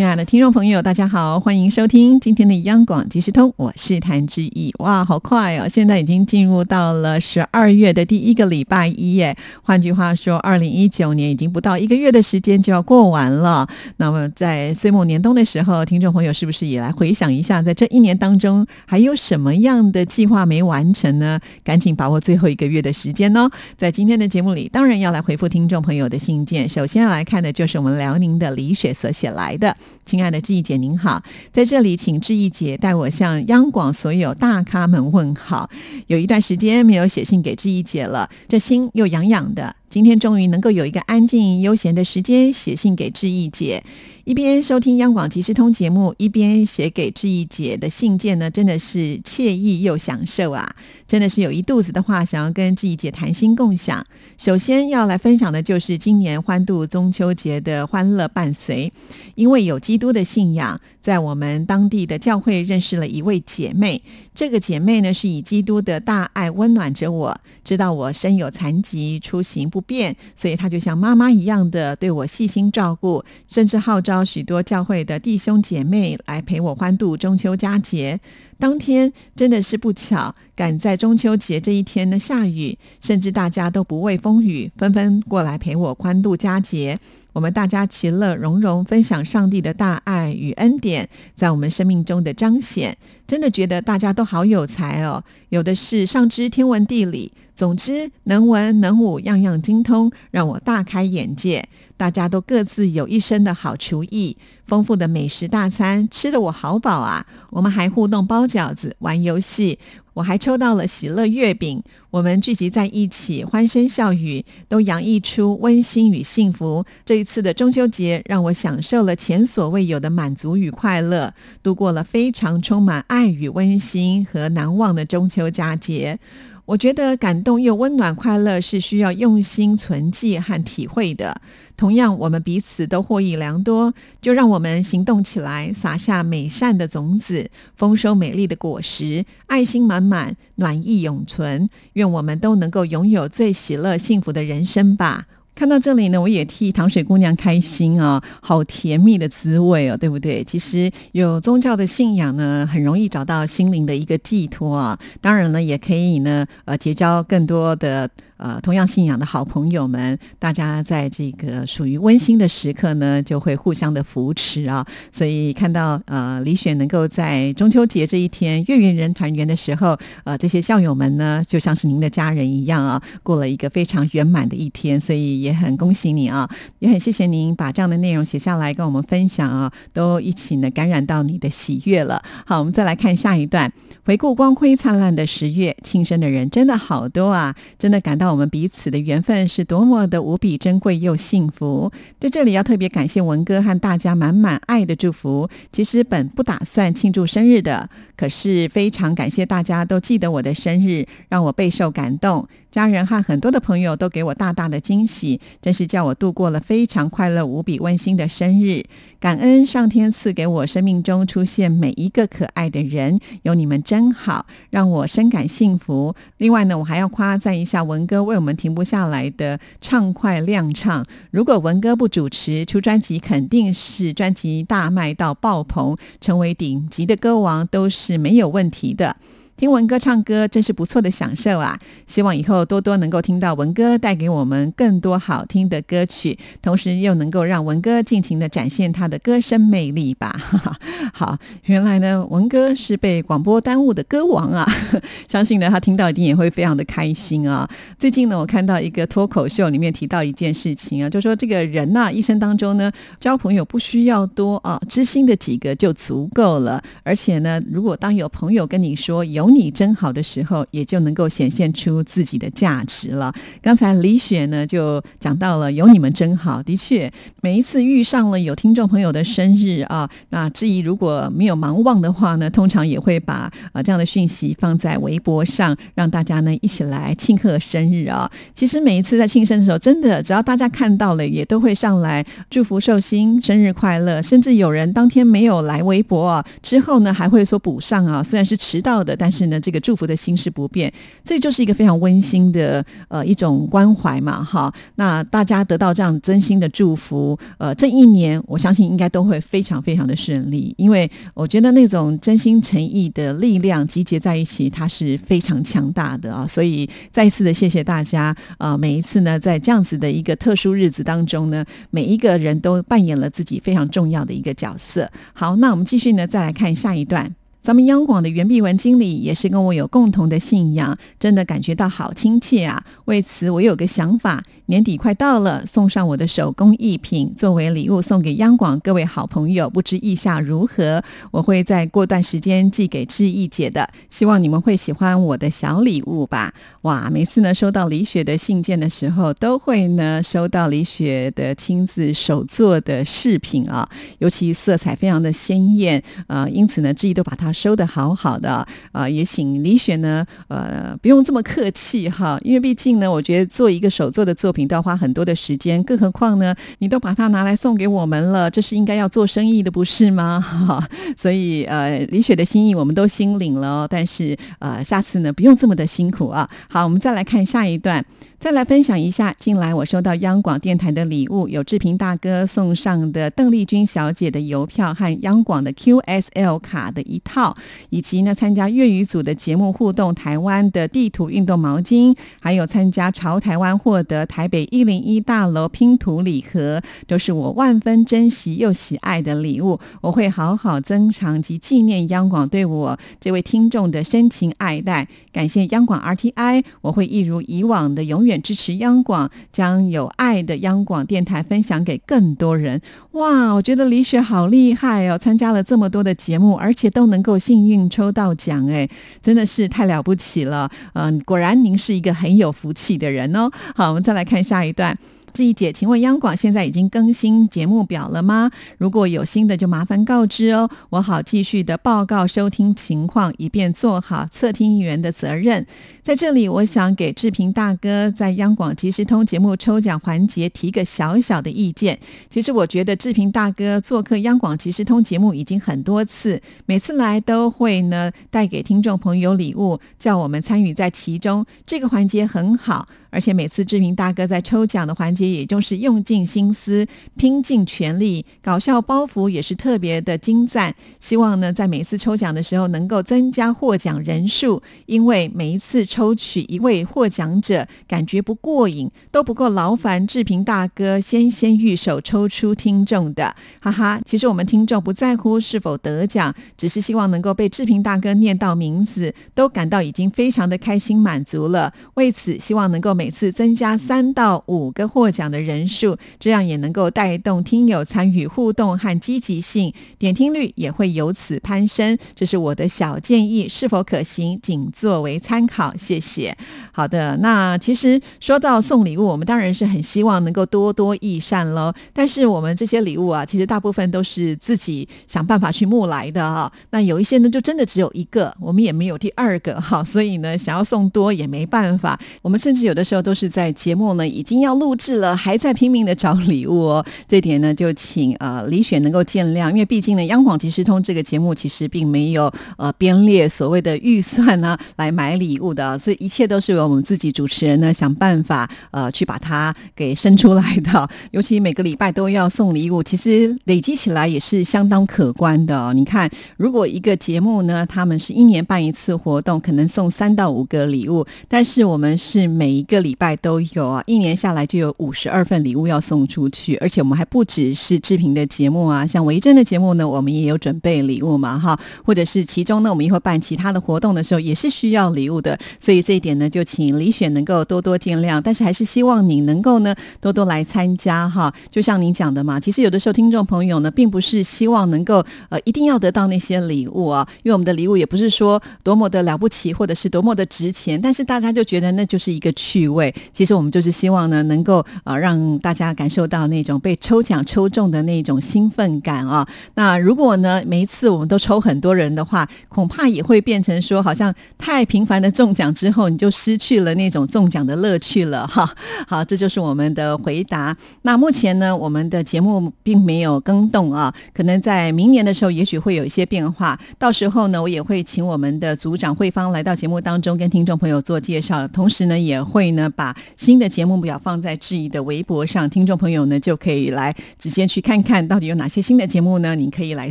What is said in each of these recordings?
亲爱的听众朋友，大家好，欢迎收听今天的央广即时通，我是谭志毅。哇，好快哦！现在已经进入到了十二月的第一个礼拜一耶。换句话说，二零一九年已经不到一个月的时间就要过完了。那么在岁末年冬的时候，听众朋友是不是也来回想一下，在这一年当中还有什么样的计划没完成呢？赶紧把握最后一个月的时间哦！在今天的节目里，当然要来回复听众朋友的信件。首先要来看的就是我们辽宁的李雪所写来的。亲爱的志毅姐，您好，在这里请志毅姐代我向央广所有大咖们问好。有一段时间没有写信给志毅姐了，这心又痒痒的。今天终于能够有一个安静悠闲的时间写信给志毅姐，一边收听央广即时通节目，一边写给志毅姐的信件呢，真的是惬意又享受啊！真的是有一肚子的话想要跟志毅姐谈心共享。首先要来分享的就是今年欢度中秋节的欢乐伴随，因为有基督的信仰，在我们当地的教会认识了一位姐妹。这个姐妹呢，是以基督的大爱温暖着我，知道我身有残疾，出行不便，所以她就像妈妈一样的对我细心照顾，甚至号召许多教会的弟兄姐妹来陪我欢度中秋佳节。当天真的是不巧，赶在中秋节这一天呢下雨，甚至大家都不畏风雨，纷纷过来陪我欢度佳节。我们大家其乐融融，分享上帝的大爱与恩典，在我们生命中的彰显。真的觉得大家都好有才哦，有的是上知天文地理，总之能文能武，样样精通，让我大开眼界。大家都各自有一身的好厨艺，丰富的美食大餐，吃的我好饱啊！我们还互动包饺子、玩游戏。我还抽到了喜乐月饼，我们聚集在一起，欢声笑语，都洋溢出温馨与幸福。这一次的中秋节，让我享受了前所未有的满足与快乐，度过了非常充满爱与温馨和难忘的中秋佳节。我觉得感动又温暖，快乐是需要用心存记和体会的。同样，我们彼此都获益良多，就让我们行动起来，撒下美善的种子，丰收美丽的果实，爱心满满，暖意永存。愿我们都能够拥有最喜乐、幸福的人生吧。看到这里呢，我也替糖水姑娘开心啊，好甜蜜的滋味哦，对不对？其实有宗教的信仰呢，很容易找到心灵的一个寄托啊。当然了，也可以呢，呃，结交更多的。呃，同样信仰的好朋友们，大家在这个属于温馨的时刻呢，就会互相的扶持啊。所以看到呃李雪能够在中秋节这一天月圆人团圆的时候，呃，这些校友们呢，就像是您的家人一样啊，过了一个非常圆满的一天。所以也很恭喜你啊，也很谢谢您把这样的内容写下来跟我们分享啊，都一起呢感染到你的喜悦了。好，我们再来看下一段，回顾光辉灿烂的十月，庆生的人真的好多啊，真的感到。我们彼此的缘分是多么的无比珍贵又幸福，在这里要特别感谢文哥和大家满满爱的祝福。其实本不打算庆祝生日的，可是非常感谢大家都记得我的生日，让我备受感动。家人和很多的朋友都给我大大的惊喜，真是叫我度过了非常快乐、无比温馨的生日。感恩上天赐给我生命中出现每一个可爱的人，有你们真好，让我深感幸福。另外呢，我还要夸赞一下文哥为我们停不下来的畅快亮唱。如果文哥不主持出专辑，肯定是专辑大卖到爆棚，成为顶级的歌王都是是没有问题的。听文哥唱歌真是不错的享受啊！希望以后多多能够听到文哥带给我们更多好听的歌曲，同时又能够让文哥尽情的展现他的歌声魅力吧。好，原来呢，文哥是被广播耽误的歌王啊！相信呢，他听到一定也会非常的开心啊。最近呢，我看到一个脱口秀里面提到一件事情啊，就说这个人呐，一生当中呢，交朋友不需要多啊，知心的几个就足够了。而且呢，如果当有朋友跟你说有你真好的时候，也就能够显现出自己的价值了。刚才李雪呢就讲到了有你们真好，的确，每一次遇上了有听众朋友的生日啊，那至于如果没有忙忘的话呢，通常也会把啊这样的讯息放在微博上，让大家呢一起来庆贺生日啊。其实每一次在庆生的时候，真的只要大家看到了，也都会上来祝福寿星生日快乐，甚至有人当天没有来微博啊，之后呢还会说补上啊，虽然是迟到的，但是是呢这个祝福的心是不变，这就是一个非常温馨的呃一种关怀嘛，哈。那大家得到这样真心的祝福，呃，这一年我相信应该都会非常非常的顺利，因为我觉得那种真心诚意的力量集结在一起，它是非常强大的啊。所以再一次的谢谢大家啊，每一次呢在这样子的一个特殊日子当中呢，每一个人都扮演了自己非常重要的一个角色。好，那我们继续呢，再来看下一段。咱们央广的袁碧文经理也是跟我有共同的信仰，真的感觉到好亲切啊！为此，我有个想法，年底快到了，送上我的手工艺品作为礼物送给央广各位好朋友，不知意下如何？我会在过段时间寄给志毅姐的，希望你们会喜欢我的小礼物吧！哇，每次呢收到李雪的信件的时候，都会呢收到李雪的亲自手做的饰品啊，尤其色彩非常的鲜艳啊，因此呢志毅都把它。收的好好的啊，也请李雪呢，呃，不用这么客气哈，因为毕竟呢，我觉得做一个手作的作品都要花很多的时间，更何况呢，你都把它拿来送给我们了，这是应该要做生意的，不是吗？哈，所以呃，李雪的心意我们都心领了，但是呃，下次呢，不用这么的辛苦啊。好，我们再来看下一段。再来分享一下，近来我收到央广电台的礼物，有志平大哥送上的邓丽君小姐的邮票和央广的 QSL 卡的一套，以及呢参加粤语组的节目互动台湾的地图运动毛巾，还有参加潮台湾获得台北一零一大楼拼图礼盒，都是我万分珍惜又喜爱的礼物，我会好好珍藏及纪念央广对我这位听众的深情爱戴，感谢央广 RTI，我会一如以往的永远。远支持央广，将有爱的央广电台分享给更多人。哇，我觉得李雪好厉害哦！参加了这么多的节目，而且都能够幸运抽到奖，哎，真的是太了不起了。嗯，果然您是一个很有福气的人哦。好，我们再来看下一段。这一节，请问央广现在已经更新节目表了吗？如果有新的，就麻烦告知哦，我好继续的报告收听情况，以便做好测听员的责任。在这里，我想给志平大哥在央广即时通节目抽奖环节提个小小的意见。其实我觉得志平大哥做客央广即时通节目已经很多次，每次来都会呢带给听众朋友礼物，叫我们参与在其中。这个环节很好。而且每次志平大哥在抽奖的环节，也就是用尽心思、拼尽全力，搞笑包袱也是特别的精湛。希望呢，在每次抽奖的时候能够增加获奖人数，因为每一次抽取一位获奖者，感觉不过瘾，都不够劳烦志平大哥先先御手抽出听众的，哈哈。其实我们听众不在乎是否得奖，只是希望能够被志平大哥念到名字，都感到已经非常的开心满足了。为此，希望能够。每次增加三到五个获奖的人数，这样也能够带动听友参与互动和积极性，点听率也会由此攀升。这是我的小建议，是否可行，仅作为参考。谢谢。好的，那其实说到送礼物，我们当然是很希望能够多多益善喽。但是我们这些礼物啊，其实大部分都是自己想办法去募来的哈。那有一些呢，就真的只有一个，我们也没有第二个哈。所以呢，想要送多也没办法。我们甚至有的。时候都是在节目呢，已经要录制了，还在拼命的找礼物哦。这点呢，就请呃李雪能够见谅，因为毕竟呢，央广即时通这个节目其实并没有呃编列所谓的预算呢来买礼物的，所以一切都是由我们自己主持人呢想办法呃去把它给生出来的。尤其每个礼拜都要送礼物，其实累积起来也是相当可观的。你看，如果一个节目呢，他们是一年办一次活动，可能送三到五个礼物，但是我们是每一个。礼拜都有啊，一年下来就有五十二份礼物要送出去，而且我们还不只是志平的节目啊，像维珍的节目呢，我们也有准备礼物嘛，哈，或者是其中呢，我们也会办其他的活动的时候，也是需要礼物的，所以这一点呢，就请李选能够多多见谅，但是还是希望你能够呢多多来参加哈，就像您讲的嘛，其实有的时候听众朋友呢，并不是希望能够呃一定要得到那些礼物啊，因为我们的礼物也不是说多么的了不起，或者是多么的值钱，但是大家就觉得那就是一个趣味。其实我们就是希望呢，能够呃让大家感受到那种被抽奖抽中的那种兴奋感啊。那如果呢每一次我们都抽很多人的话，恐怕也会变成说，好像太频繁的中奖之后，你就失去了那种中奖的乐趣了哈。好，这就是我们的回答。那目前呢，我们的节目并没有更动啊，可能在明年的时候，也许会有一些变化。到时候呢，我也会请我们的组长慧芳来到节目当中，跟听众朋友做介绍，同时呢，也会呢呢把新的节目表放在质疑的微博上，听众朋友呢就可以来直接去看看到底有哪些新的节目呢？你可以来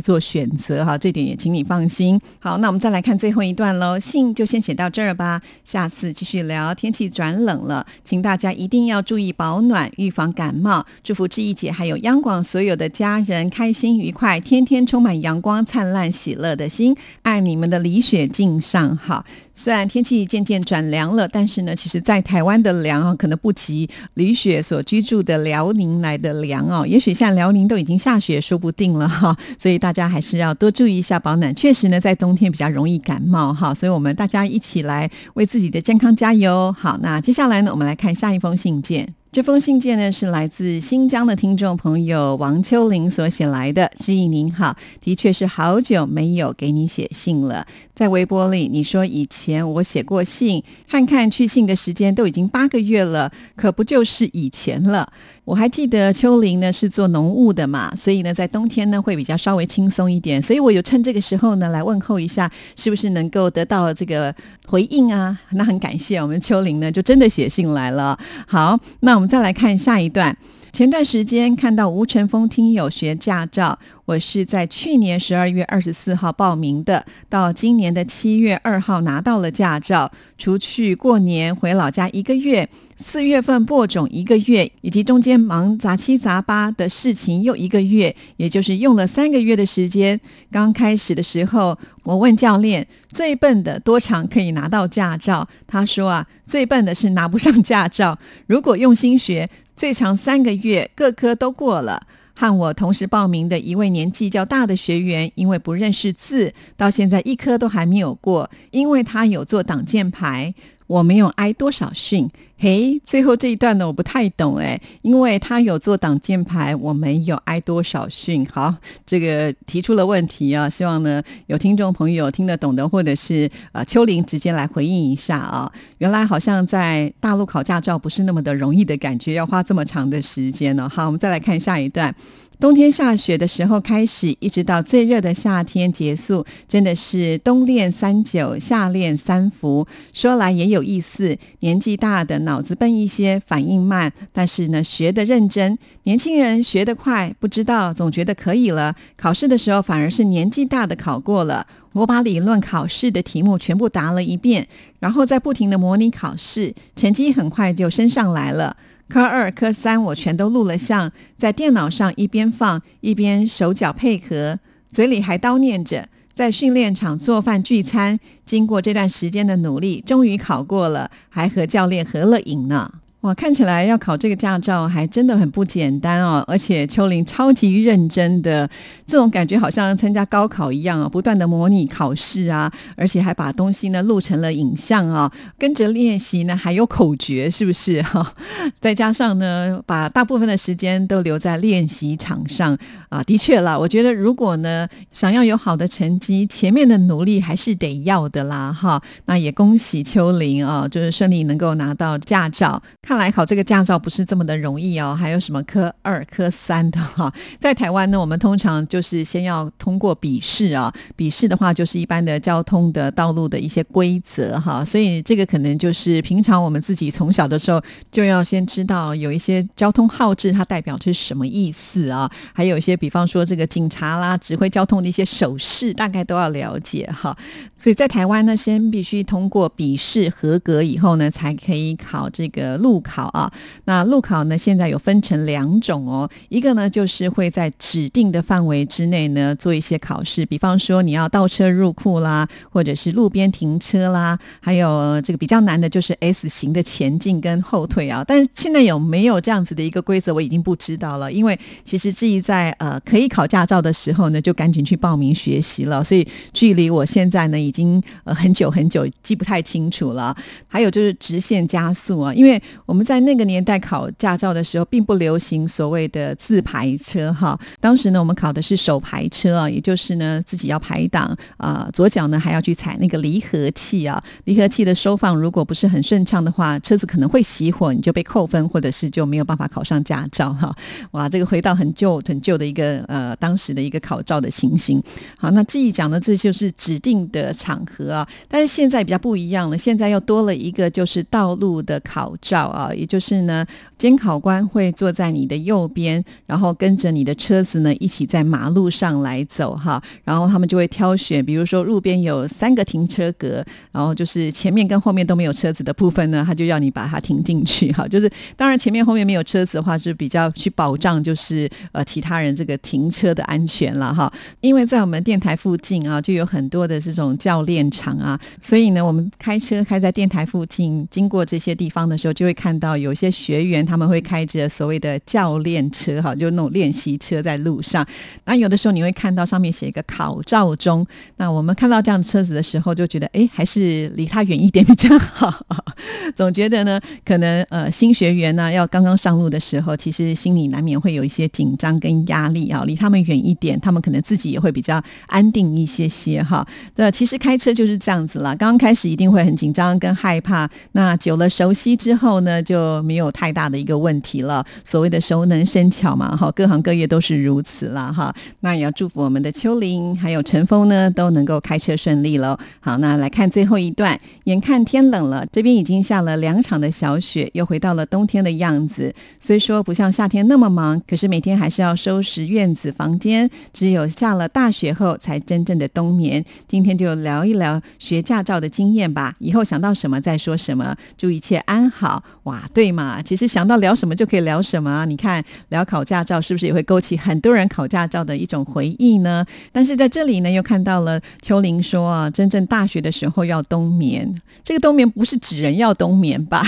做选择哈，这点也请你放心。好，那我们再来看最后一段喽，信就先写到这儿吧，下次继续聊。天气转冷了，请大家一定要注意保暖，预防感冒。祝福志毅姐还有央广所有的家人开心愉快，天天充满阳光灿烂喜乐的心。爱你们的李雪敬上好。虽然天气渐渐转凉了，但是呢，其实，在台湾的凉啊，可能不及李雪所居住的辽宁来的凉哦。也许像辽宁都已经下雪，说不定了哈。所以大家还是要多注意一下保暖。确实呢，在冬天比较容易感冒哈。所以我们大家一起来为自己的健康加油。好，那接下来呢，我们来看下一封信件。这封信件呢是来自新疆的听众朋友王秋玲所写来的。志毅您好，的确是好久没有给你写信了。在微博里你说以前我写过信，看看去信的时间都已经八个月了，可不就是以前了？我还记得秋林呢是做农务的嘛，所以呢在冬天呢会比较稍微轻松一点，所以我有趁这个时候呢来问候一下，是不是能够得到这个回应啊？那很感谢我们秋林呢就真的写信来了。好，那我们再来看下一段。前段时间看到吴成峰听友学驾照，我是在去年十二月二十四号报名的，到今年的七月二号拿到了驾照。除去过年回老家一个月，四月份播种一个月，以及中间忙杂七杂八的事情又一个月，也就是用了三个月的时间。刚开始的时候，我问教练最笨的多长可以拿到驾照？他说啊，最笨的是拿不上驾照。如果用心学。最长三个月，各科都过了。和我同时报名的一位年纪较大的学员，因为不认识字，到现在一科都还没有过。因为他有做挡箭牌。我没有挨多少训，嘿，最后这一段呢，我不太懂哎，因为他有做挡箭牌，我没有挨多少训。好，这个提出了问题啊，希望呢有听众朋友听得懂的，或者是呃秋玲直接来回应一下啊。原来好像在大陆考驾照不是那么的容易的感觉，要花这么长的时间呢。好，我们再来看下一段。冬天下雪的时候开始，一直到最热的夏天结束，真的是冬练三九，夏练三伏。说来也有意思，年纪大的脑子笨一些，反应慢，但是呢学得认真。年轻人学得快，不知道总觉得可以了。考试的时候反而是年纪大的考过了。我把理论考试的题目全部答了一遍，然后再不停的模拟考试，成绩很快就升上来了。科二、科三我全都录了像，在电脑上一边放一边手脚配合，嘴里还叨念着，在训练场做饭聚餐。经过这段时间的努力，终于考过了，还和教练合了影呢。哇，看起来要考这个驾照还真的很不简单哦！而且秋玲超级认真的，这种感觉好像参加高考一样啊，不断的模拟考试啊，而且还把东西呢录成了影像啊，跟着练习呢，还有口诀，是不是哈？再加上呢，把大部分的时间都留在练习场上啊，的确啦，我觉得如果呢想要有好的成绩，前面的努力还是得要的啦哈。那也恭喜秋玲啊，就是顺利能够拿到驾照。看来考这个驾照不是这么的容易哦，还有什么科二、科三的哈。在台湾呢，我们通常就是先要通过笔试啊，笔试的话就是一般的交通的道路的一些规则哈，所以这个可能就是平常我们自己从小的时候就要先知道有一些交通号志它代表是什么意思啊，还有一些比方说这个警察啦指挥交通的一些手势，大概都要了解哈。所以在台湾呢，先必须通过笔试合格以后呢，才可以考这个路考啊。那路考呢，现在有分成两种哦，一个呢就是会在指定的范围之内呢做一些考试，比方说你要倒车入库啦，或者是路边停车啦，还有这个比较难的就是 S 型的前进跟后退啊。但是现在有没有这样子的一个规则，我已经不知道了，因为其实至于在呃可以考驾照的时候呢，就赶紧去报名学习了，所以距离我现在呢。已经呃很久很久记不太清楚了。还有就是直线加速啊，因为我们在那个年代考驾照的时候，并不流行所谓的自排车哈。当时呢，我们考的是手排车啊，也就是呢自己要排档啊，左脚呢还要去踩那个离合器啊。离合器的收放如果不是很顺畅的话，车子可能会熄火，你就被扣分，或者是就没有办法考上驾照哈。哇，这个回到很旧很旧的一个呃当时的一个考照的情形。好，那这一讲呢，这就是指定的。场合啊，但是现在比较不一样了，现在又多了一个就是道路的考照啊，也就是呢，监考官会坐在你的右边，然后跟着你的车子呢一起在马路上来走哈，然后他们就会挑选，比如说路边有三个停车格，然后就是前面跟后面都没有车子的部分呢，他就要你把它停进去哈，就是当然前面后面没有车子的话，是比较去保障就是呃其他人这个停车的安全了哈，因为在我们电台附近啊，就有很多的这种。教练场啊，所以呢，我们开车开在电台附近，经过这些地方的时候，就会看看到有些学员他们会开着所谓的教练车，哈，就那种练习车在路上。那有的时候你会看到上面写一个考照中，那我们看到这样的车子的时候，就觉得哎，还是离他远一点比较好。总觉得呢，可能呃新学员呢要刚刚上路的时候，其实心里难免会有一些紧张跟压力啊，离他们远一点，他们可能自己也会比较安定一些些哈。这其实。其实开车就是这样子了，刚刚开始一定会很紧张跟害怕，那久了熟悉之后呢，就没有太大的一个问题了。所谓的熟能生巧嘛，哈，各行各业都是如此了哈。那也要祝福我们的秋玲还有陈峰呢，都能够开车顺利喽。好，那来看最后一段，眼看天冷了，这边已经下了两场的小雪，又回到了冬天的样子。虽说不像夏天那么忙，可是每天还是要收拾院子房间。只有下了大雪后，才真正的冬眠。今天就。聊一聊学驾照的经验吧，以后想到什么再说什么，祝一切安好。哇，对嘛？其实想到聊什么就可以聊什么啊。你看，聊考驾照是不是也会勾起很多人考驾照的一种回忆呢？但是在这里呢，又看到了秋玲说啊，真正大学的时候要冬眠，这个冬眠不是指人要冬眠吧？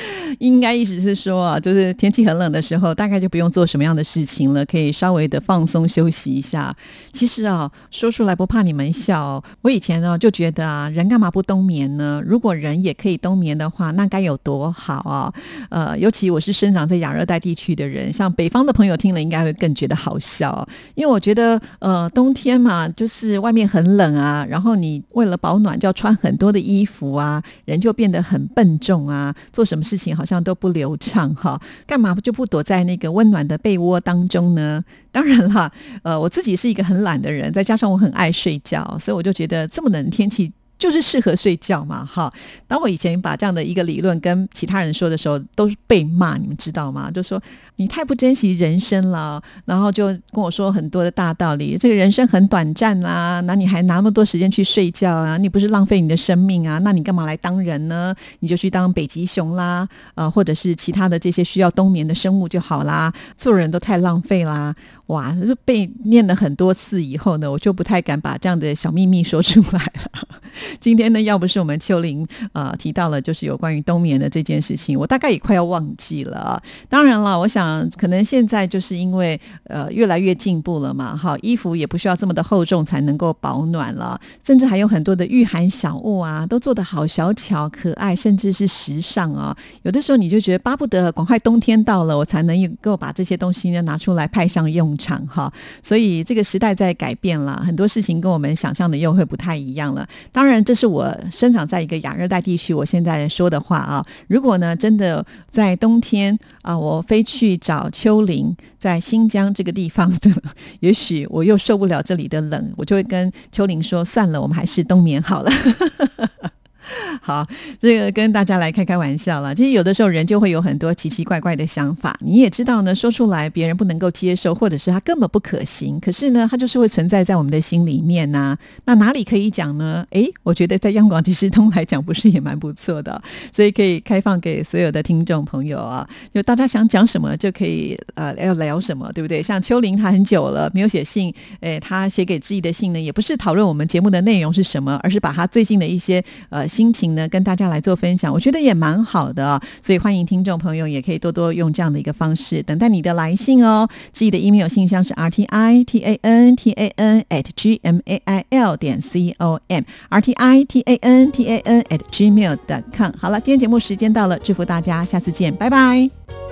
应该意思是说，就是天气很冷的时候，大概就不用做什么样的事情了，可以稍微的放松休息一下。其实啊，说出来不怕你们笑，我以前呢就觉得啊，人干嘛不冬眠呢？如果人也可以冬眠的话，那该有多好啊！呃，尤其我是生长在亚热带地区的人，像北方的朋友听了应该会更觉得好笑，因为我觉得呃，冬天嘛，就是外面很冷啊，然后你为了保暖就要穿很多的衣服啊，人就变得很笨重啊，做什么事情好像都不流畅哈，干嘛就不躲在那个温暖的被窝当中呢？当然了，呃，我自己是一个很懒的人，再加上我很爱睡觉，所以我就觉得这么冷的天气。就是适合睡觉嘛，哈。当我以前把这样的一个理论跟其他人说的时候，都是被骂，你们知道吗？就说你太不珍惜人生了，然后就跟我说很多的大道理。这个人生很短暂啊，那你还拿那么多时间去睡觉啊？你不是浪费你的生命啊？那你干嘛来当人呢？你就去当北极熊啦，呃，或者是其他的这些需要冬眠的生物就好啦。做人都太浪费啦。哇，就被念了很多次以后呢，我就不太敢把这样的小秘密说出来了。今天呢，要不是我们秋玲啊提到了就是有关于冬眠的这件事情，我大概也快要忘记了。当然了，我想嗯可能现在就是因为呃越来越进步了嘛，哈，衣服也不需要这么的厚重才能够保暖了，甚至还有很多的御寒小物啊，都做得好小巧可爱，甚至是时尚啊。有的时候你就觉得巴不得赶快冬天到了，我才能够把这些东西呢拿出来派上用场哈。所以这个时代在改变了，很多事情跟我们想象的又会不太一样了。当。然这是我生长在一个亚热带地区，我现在说的话啊。如果呢，真的在冬天啊，我飞去找丘陵，在新疆这个地方的，也许我又受不了这里的冷，我就会跟丘陵说：算了，我们还是冬眠好了。好，这个跟大家来开开玩笑了。其实有的时候人就会有很多奇奇怪怪的想法，你也知道呢，说出来别人不能够接受，或者是他根本不可行。可是呢，他就是会存在在我们的心里面呐。那哪里可以讲呢？诶，我觉得在央广即时通来讲，不是也蛮不错的。所以可以开放给所有的听众朋友啊，就大家想讲什么就可以呃要聊什么，对不对？像秋玲她很久了没有写信，诶，她写给自己的信呢，也不是讨论我们节目的内容是什么，而是把她最近的一些呃。心情呢，跟大家来做分享，我觉得也蛮好的，所以欢迎听众朋友也可以多多用这样的一个方式等待你的来信哦。自己的 email 信箱是 r t i t a n t a n at g m a i l 点 c o m r t i t a n t a n at gmail 点 com。好了，今天节目时间到了，祝福大家，下次见，拜拜。